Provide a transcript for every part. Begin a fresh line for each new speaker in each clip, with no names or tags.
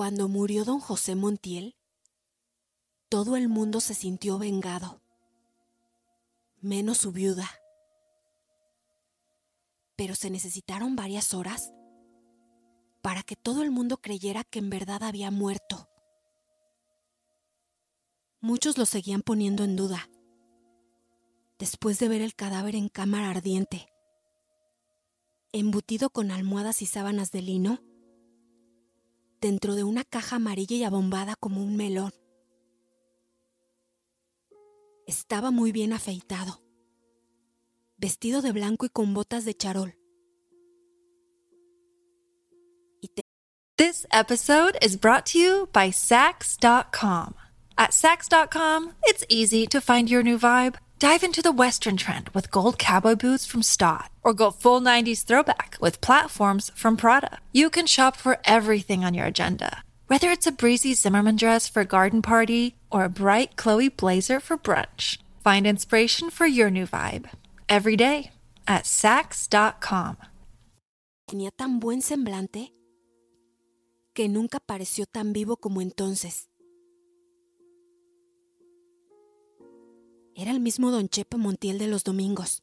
Cuando murió don José Montiel, todo el mundo se sintió vengado, menos su viuda. Pero se necesitaron varias horas para que todo el mundo creyera que en verdad había muerto. Muchos lo seguían poniendo en duda, después de ver el cadáver en cámara ardiente, embutido con almohadas y sábanas de lino, dentro de una caja amarilla y abombada como un melón. Estaba muy bien afeitado, vestido de blanco y con botas de charol.
This episode is brought to you by Sax.com. At Sax.com, it's easy to find your new vibe. Dive into the Western trend with gold cowboy boots from Stott, or go full 90s throwback with platforms from Prada. You can shop for everything on your agenda, whether it's a breezy Zimmerman dress for a garden party or a bright Chloe blazer for brunch. Find inspiration for your new vibe every day at Sax.com.
Tenía tan buen semblante que nunca pareció tan vivo como entonces. Era el mismo don Chepe Montiel de los domingos,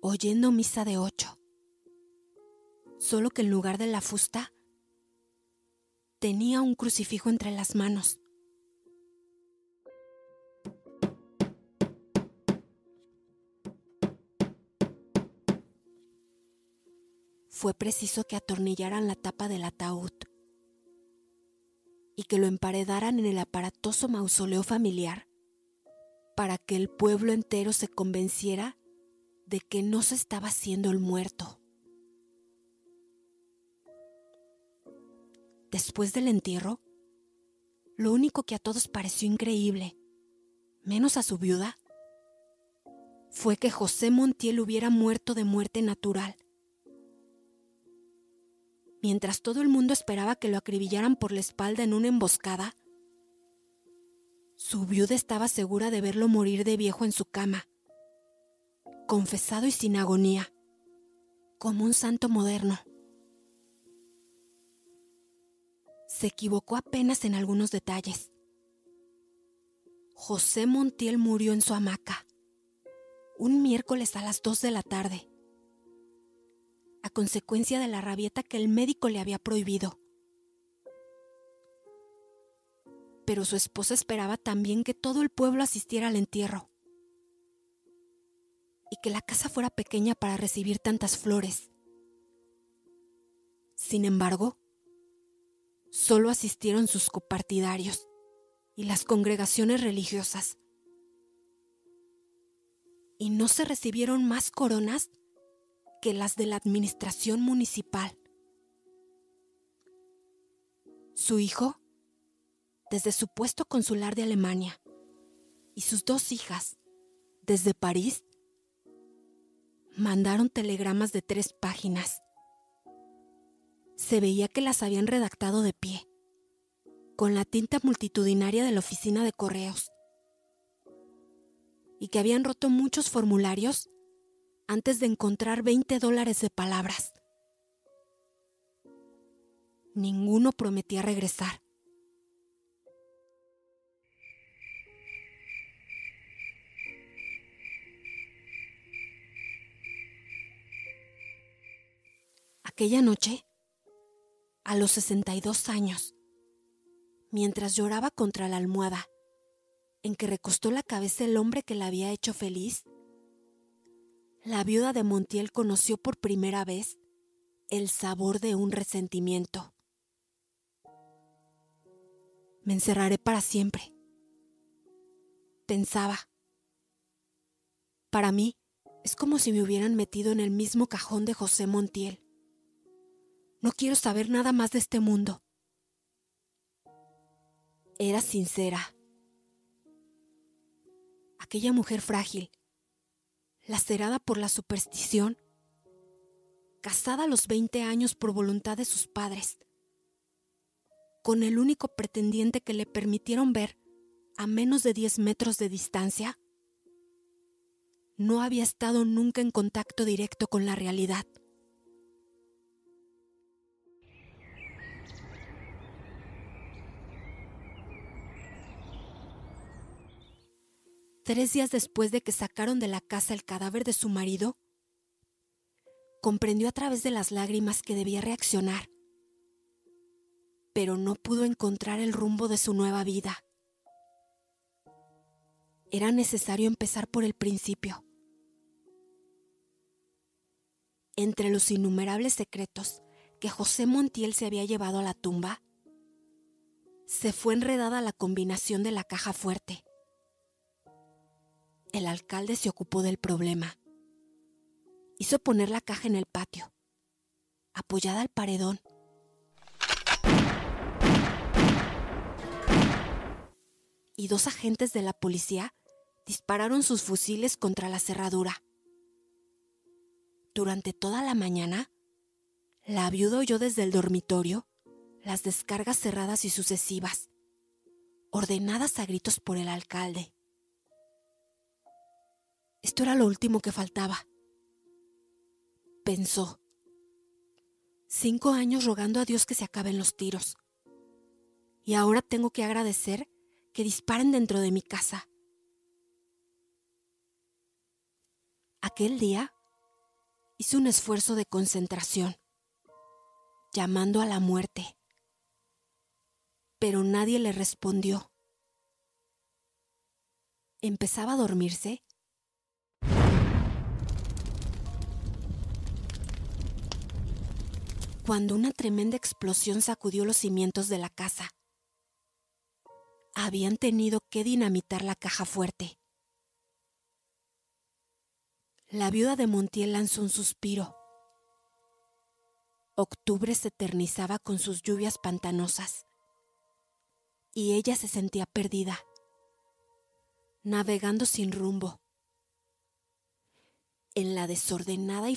oyendo misa de ocho, solo que en lugar de la fusta tenía un crucifijo entre las manos. Fue preciso que atornillaran la tapa del ataúd y que lo emparedaran en el aparatoso mausoleo familiar para que el pueblo entero se convenciera de que no se estaba haciendo el muerto. Después del entierro, lo único que a todos pareció increíble, menos a su viuda, fue que José Montiel hubiera muerto de muerte natural. Mientras todo el mundo esperaba que lo acribillaran por la espalda en una emboscada, su viuda estaba segura de verlo morir de viejo en su cama, confesado y sin agonía, como un santo moderno. Se equivocó apenas en algunos detalles. José Montiel murió en su hamaca, un miércoles a las dos de la tarde, a consecuencia de la rabieta que el médico le había prohibido. Pero su esposa esperaba también que todo el pueblo asistiera al entierro y que la casa fuera pequeña para recibir tantas flores. Sin embargo, solo asistieron sus copartidarios y las congregaciones religiosas. Y no se recibieron más coronas que las de la administración municipal. Su hijo desde su puesto consular de Alemania y sus dos hijas, desde París, mandaron telegramas de tres páginas. Se veía que las habían redactado de pie, con la tinta multitudinaria de la oficina de correos, y que habían roto muchos formularios antes de encontrar 20 dólares de palabras. Ninguno prometía regresar. Aquella noche, a los 62 años, mientras lloraba contra la almohada en que recostó la cabeza el hombre que la había hecho feliz, la viuda de Montiel conoció por primera vez el sabor de un resentimiento. Me encerraré para siempre. Pensaba. Para mí es como si me hubieran metido en el mismo cajón de José Montiel. No quiero saber nada más de este mundo. Era sincera. Aquella mujer frágil, lacerada por la superstición, casada a los 20 años por voluntad de sus padres, con el único pretendiente que le permitieron ver a menos de 10 metros de distancia, no había estado nunca en contacto directo con la realidad. Tres días después de que sacaron de la casa el cadáver de su marido, comprendió a través de las lágrimas que debía reaccionar, pero no pudo encontrar el rumbo de su nueva vida. Era necesario empezar por el principio. Entre los innumerables secretos que José Montiel se había llevado a la tumba, se fue enredada la combinación de la caja fuerte. El alcalde se ocupó del problema. Hizo poner la caja en el patio, apoyada al paredón. Y dos agentes de la policía dispararon sus fusiles contra la cerradura. Durante toda la mañana, la viuda oyó desde el dormitorio las descargas cerradas y sucesivas, ordenadas a gritos por el alcalde. Esto era lo último que faltaba. Pensó. Cinco años rogando a Dios que se acaben los tiros. Y ahora tengo que agradecer que disparen dentro de mi casa. Aquel día hizo un esfuerzo de concentración, llamando a la muerte pero nadie le respondió. Empezaba a dormirse. Cuando una tremenda explosión sacudió los cimientos de la casa. Habían tenido que dinamitar la caja fuerte. La viuda de Montiel lanzó un suspiro. Octubre se eternizaba con sus lluvias pantanosas y ella se sentía perdida, navegando sin rumbo. En la desordenada y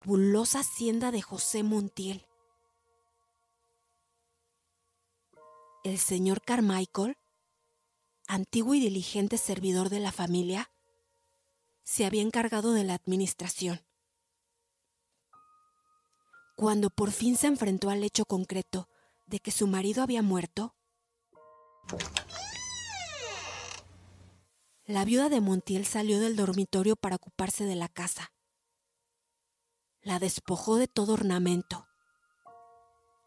Fabulosa hacienda de José Montiel. El señor Carmichael, antiguo y diligente servidor de la familia, se había encargado de la administración. Cuando por fin se enfrentó al hecho concreto de que su marido había muerto, la viuda de Montiel salió del dormitorio para ocuparse de la casa la despojó de todo ornamento.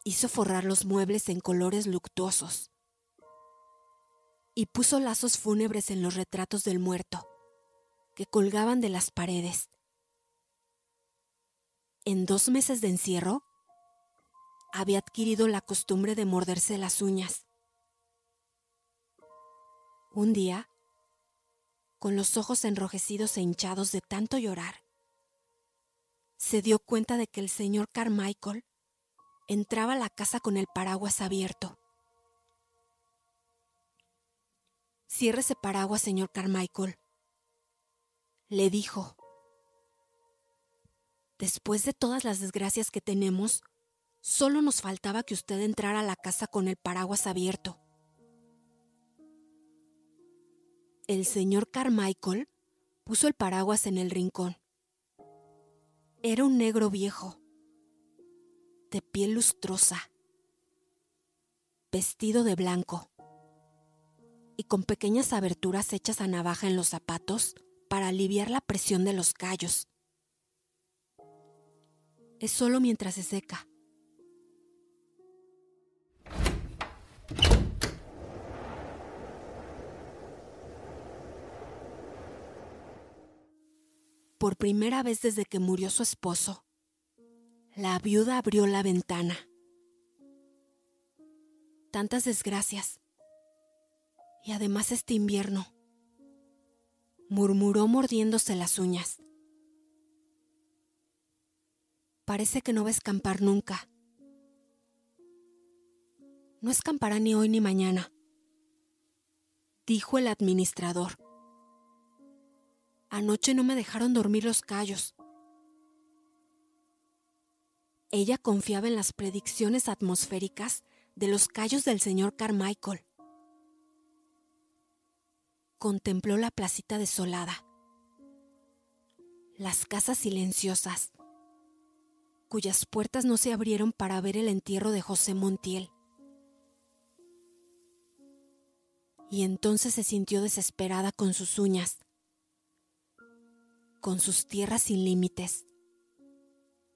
Hizo forrar los muebles en colores luctuosos y puso lazos fúnebres en los retratos del muerto que colgaban de las paredes. En dos meses de encierro, había adquirido la costumbre de morderse las uñas. Un día, con los ojos enrojecidos e hinchados de tanto llorar, se dio cuenta de que el señor Carmichael entraba a la casa con el paraguas abierto. Cierre ese paraguas, señor Carmichael, le dijo. Después de todas las desgracias que tenemos, solo nos faltaba que usted entrara a la casa con el paraguas abierto. El señor Carmichael puso el paraguas en el rincón. Era un negro viejo, de piel lustrosa, vestido de blanco y con pequeñas aberturas hechas a navaja en los zapatos para aliviar la presión de los callos. Es solo mientras se seca. Por primera vez desde que murió su esposo, la viuda abrió la ventana. Tantas desgracias. Y además este invierno, murmuró mordiéndose las uñas. Parece que no va a escampar nunca. No escampará ni hoy ni mañana, dijo el administrador. Anoche no me dejaron dormir los callos. Ella confiaba en las predicciones atmosféricas de los callos del señor Carmichael. Contempló la placita desolada, las casas silenciosas, cuyas puertas no se abrieron para ver el entierro de José Montiel. Y entonces se sintió desesperada con sus uñas, con sus tierras sin límites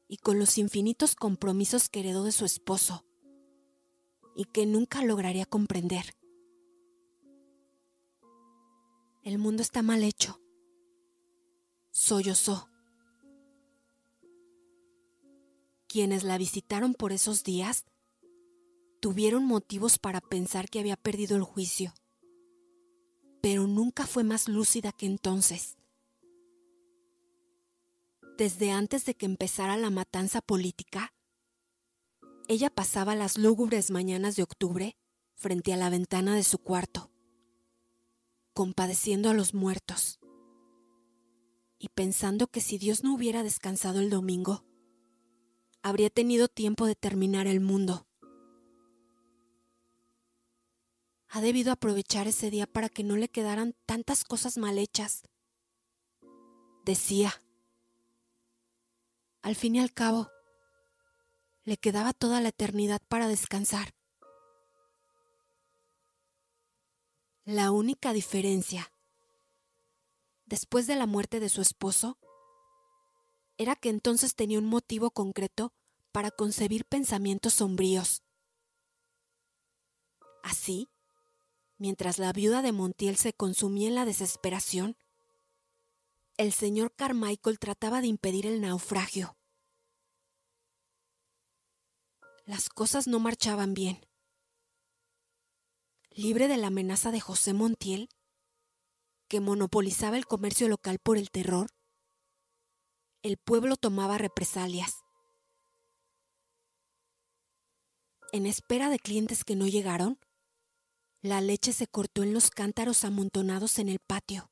y con los infinitos compromisos que heredó de su esposo y que nunca lograría comprender. El mundo está mal hecho. Sollozó. Quienes la visitaron por esos días tuvieron motivos para pensar que había perdido el juicio, pero nunca fue más lúcida que entonces desde antes de que empezara la matanza política, ella pasaba las lúgubres mañanas de octubre frente a la ventana de su cuarto, compadeciendo a los muertos y pensando que si Dios no hubiera descansado el domingo, habría tenido tiempo de terminar el mundo. Ha debido aprovechar ese día para que no le quedaran tantas cosas mal hechas. Decía, al fin y al cabo, le quedaba toda la eternidad para descansar. La única diferencia, después de la muerte de su esposo, era que entonces tenía un motivo concreto para concebir pensamientos sombríos. Así, mientras la viuda de Montiel se consumía en la desesperación, el señor Carmichael trataba de impedir el naufragio. Las cosas no marchaban bien. Libre de la amenaza de José Montiel, que monopolizaba el comercio local por el terror, el pueblo tomaba represalias. En espera de clientes que no llegaron, la leche se cortó en los cántaros amontonados en el patio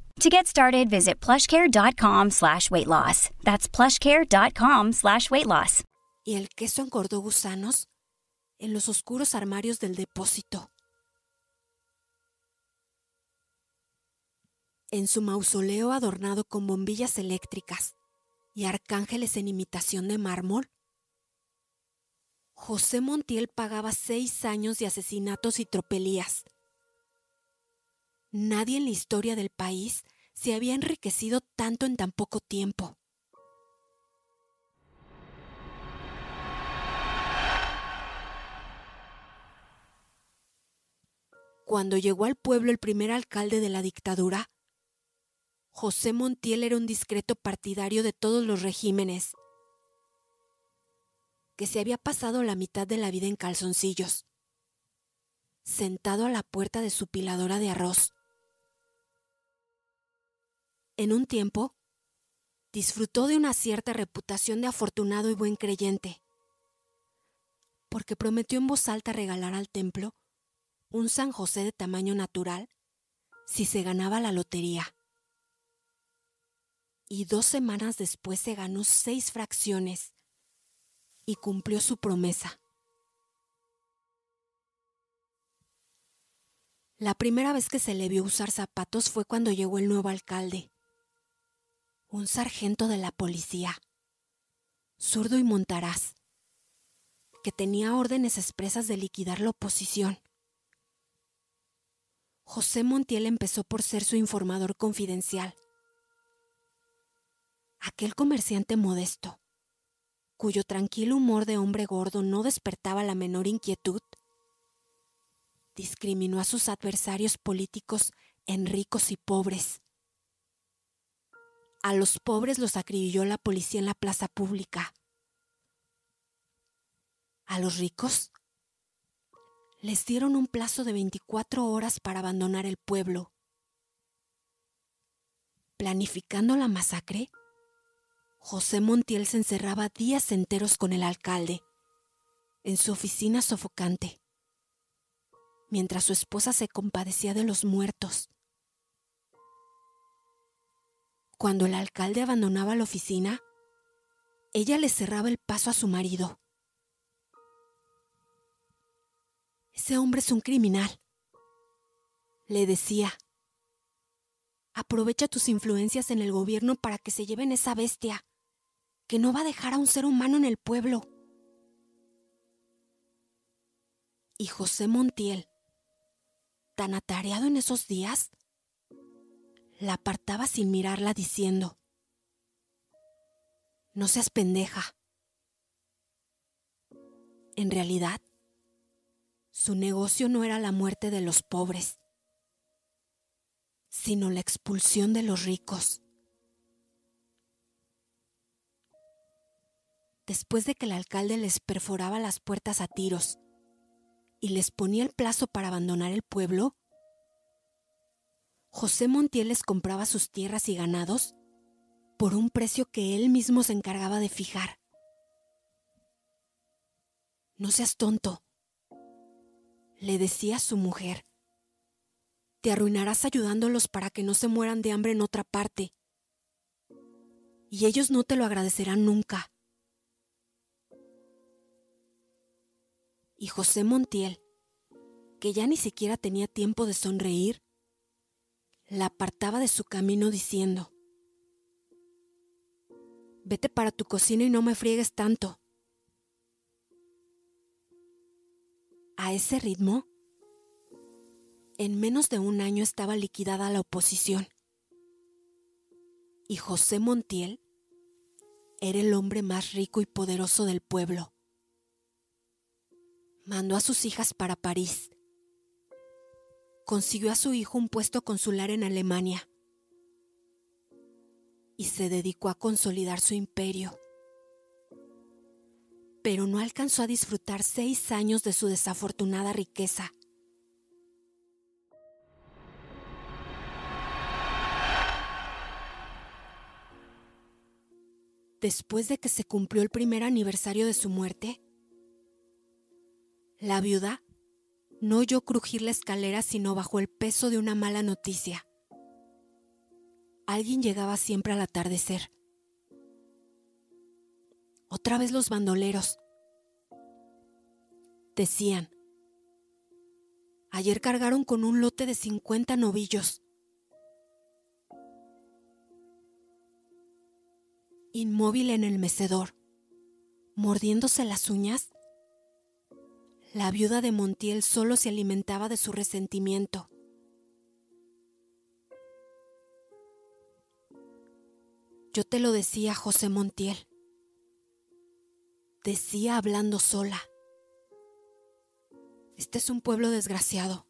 To get started, visit plushcare.com slash weight loss. That's plushcare.com slash weight loss.
Y el queso engordó gusanos en los oscuros armarios del depósito. En su mausoleo adornado con bombillas eléctricas y arcángeles en imitación de mármol, José Montiel pagaba seis años de asesinatos y tropelías. Nadie en la historia del país se había enriquecido tanto en tan poco tiempo. Cuando llegó al pueblo el primer alcalde de la dictadura, José Montiel era un discreto partidario de todos los regímenes, que se había pasado la mitad de la vida en calzoncillos, sentado a la puerta de su piladora de arroz en un tiempo, disfrutó de una cierta reputación de afortunado y buen creyente, porque prometió en voz alta regalar al templo un San José de tamaño natural si se ganaba la lotería. Y dos semanas después se ganó seis fracciones y cumplió su promesa. La primera vez que se le vio usar zapatos fue cuando llegó el nuevo alcalde, un sargento de la policía, zurdo y montaraz, que tenía órdenes expresas de liquidar la oposición. José Montiel empezó por ser su informador confidencial. Aquel comerciante modesto, cuyo tranquilo humor de hombre gordo no despertaba la menor inquietud, discriminó a sus adversarios políticos en ricos y pobres. A los pobres los acribilló la policía en la plaza pública. A los ricos les dieron un plazo de 24 horas para abandonar el pueblo. Planificando la masacre, José Montiel se encerraba días enteros con el alcalde, en su oficina sofocante, mientras su esposa se compadecía de los muertos. Cuando el alcalde abandonaba la oficina, ella le cerraba el paso a su marido. Ese hombre es un criminal, le decía. Aprovecha tus influencias en el gobierno para que se lleven esa bestia que no va a dejar a un ser humano en el pueblo. Y José Montiel, tan atareado en esos días, la apartaba sin mirarla diciendo, No seas pendeja. En realidad, su negocio no era la muerte de los pobres, sino la expulsión de los ricos. después de que el alcalde les perforaba las puertas a tiros y les ponía el plazo para abandonar el pueblo, José Montiel les compraba sus tierras y ganados por un precio que él mismo se encargaba de fijar. No seas tonto, le decía su mujer. Te arruinarás ayudándolos para que no se mueran de hambre en otra parte. Y ellos no te lo agradecerán nunca. y José Montiel, que ya ni siquiera tenía tiempo de sonreír, la apartaba de su camino diciendo, Vete para tu cocina y no me friegues tanto. A ese ritmo, en menos de un año estaba liquidada la oposición. Y José Montiel era el hombre más rico y poderoso del pueblo mandó a sus hijas para París. Consiguió a su hijo un puesto consular en Alemania y se dedicó a consolidar su imperio. Pero no alcanzó a disfrutar seis años de su desafortunada riqueza. Después de que se cumplió el primer aniversario de su muerte, la viuda no oyó crujir la escalera sino bajo el peso de una mala noticia. Alguien llegaba siempre al atardecer. Otra vez los bandoleros. Decían, ayer cargaron con un lote de 50 novillos. Inmóvil en el mecedor, mordiéndose las uñas, la viuda de Montiel solo se alimentaba de su resentimiento. Yo te lo decía, José Montiel. Decía hablando sola. Este es un pueblo desgraciado.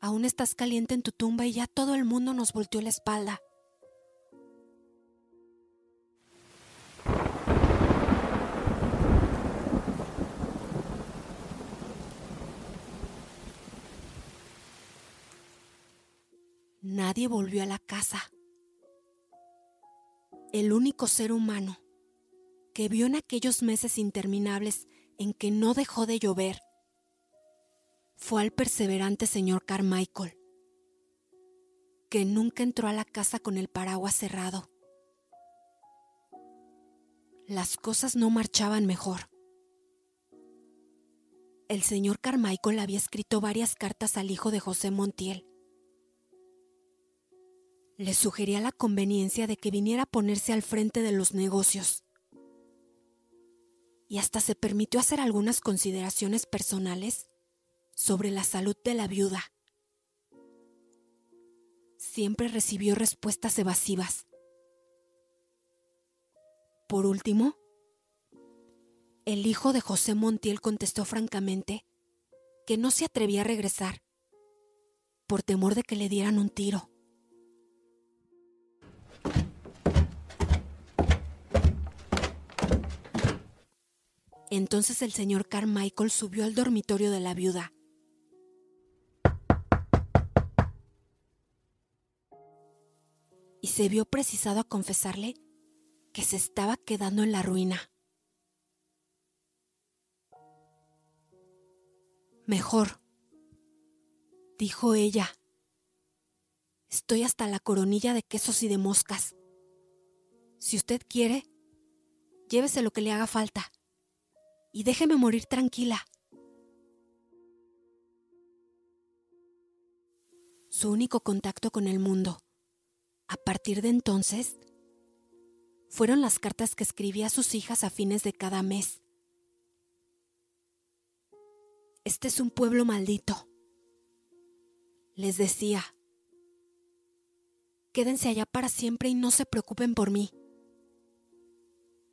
Aún estás caliente en tu tumba y ya todo el mundo nos volteó la espalda. Nadie volvió a la casa. El único ser humano que vio en aquellos meses interminables en que no dejó de llover fue al perseverante señor Carmichael, que nunca entró a la casa con el paraguas cerrado. Las cosas no marchaban mejor. El señor Carmichael había escrito varias cartas al hijo de José Montiel le sugería la conveniencia de que viniera a ponerse al frente de los negocios. Y hasta se permitió hacer algunas consideraciones personales sobre la salud de la viuda. Siempre recibió respuestas evasivas. Por último, el hijo de José Montiel contestó francamente que no se atrevía a regresar por temor de que le dieran un tiro. Entonces el señor Carmichael subió al dormitorio de la viuda. Y se vio precisado a confesarle que se estaba quedando en la ruina. Mejor, dijo ella. Estoy hasta la coronilla de quesos y de moscas. Si usted quiere, llévese lo que le haga falta y déjeme morir tranquila. Su único contacto con el mundo, a partir de entonces, fueron las cartas que escribía a sus hijas a fines de cada mes. Este es un pueblo maldito. Les decía, quédense allá para siempre y no se preocupen por mí.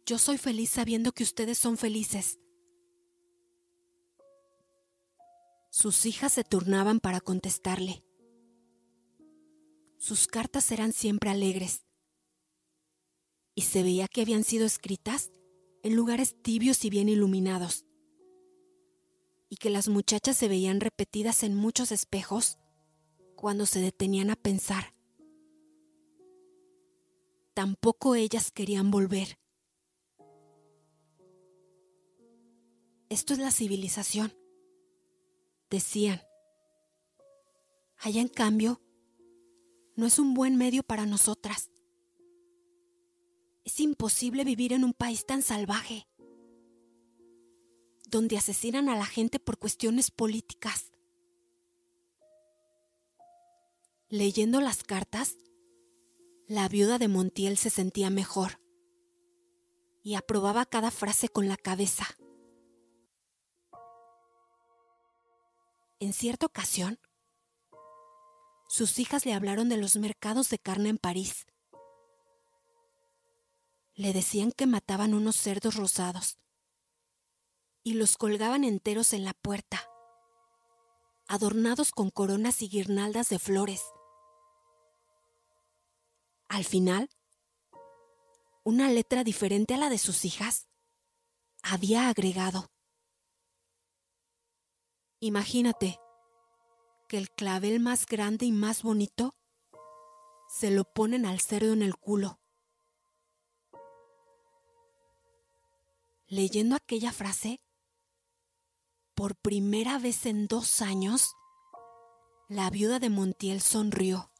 Yo soy feliz sabiendo que ustedes son felices. Sus hijas se turnaban para contestarle. Sus cartas eran siempre alegres y se veía que habían sido escritas en lugares tibios y bien iluminados, y que las muchachas se veían repetidas en muchos espejos cuando se detenían a pensar. Tampoco ellas querían volver. Esto es la civilización decían. Allá en cambio, no es un buen medio para nosotras. Es imposible vivir en un país tan salvaje, donde asesinan a la gente por cuestiones políticas. Leyendo las cartas, la viuda de Montiel se sentía mejor y aprobaba cada frase con la cabeza. En cierta ocasión, sus hijas le hablaron de los mercados de carne en París. Le decían que mataban unos cerdos rosados y los colgaban enteros en la puerta, adornados con coronas y guirnaldas de flores. Al final, una letra diferente a la de sus hijas había agregado Imagínate que el clavel más grande y más bonito se lo ponen al cerdo en el culo. Leyendo aquella frase, por primera vez en dos años, la viuda de Montiel sonrió.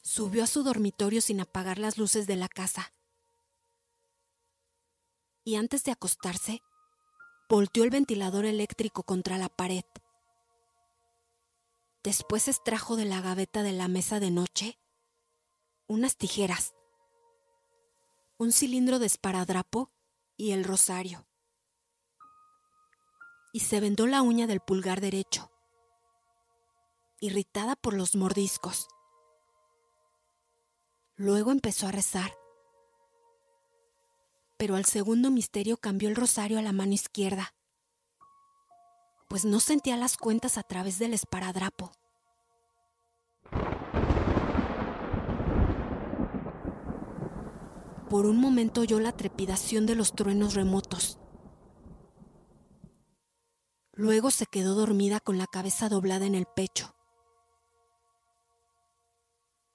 Subió a su dormitorio sin apagar las luces de la casa y antes de acostarse, volteó el ventilador eléctrico contra la pared. Después extrajo de la gaveta de la mesa de noche unas tijeras, un cilindro de esparadrapo y el rosario. Y se vendó la uña del pulgar derecho, irritada por los mordiscos. Luego empezó a rezar pero al segundo misterio cambió el rosario a la mano izquierda pues no sentía las cuentas a través del esparadrapo. Por un momento oyó la trepidación de los truenos remotos. Luego se quedó dormida con la cabeza doblada en el pecho.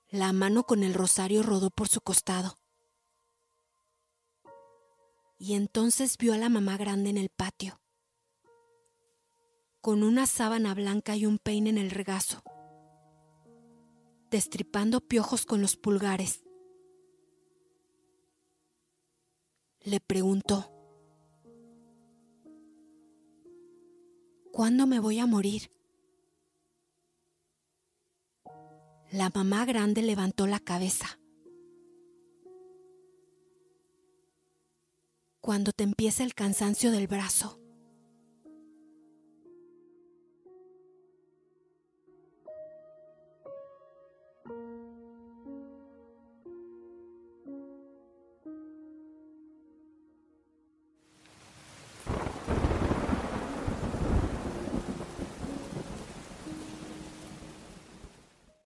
La mano con el rosario rodó por su costado. Y entonces vio a la mamá grande en el patio, con una sábana blanca y un peine en el regazo, destripando piojos con los pulgares. Le preguntó, ¿cuándo me voy a morir? La mamá grande levantó la cabeza. Cuando te empieza el cansancio del brazo.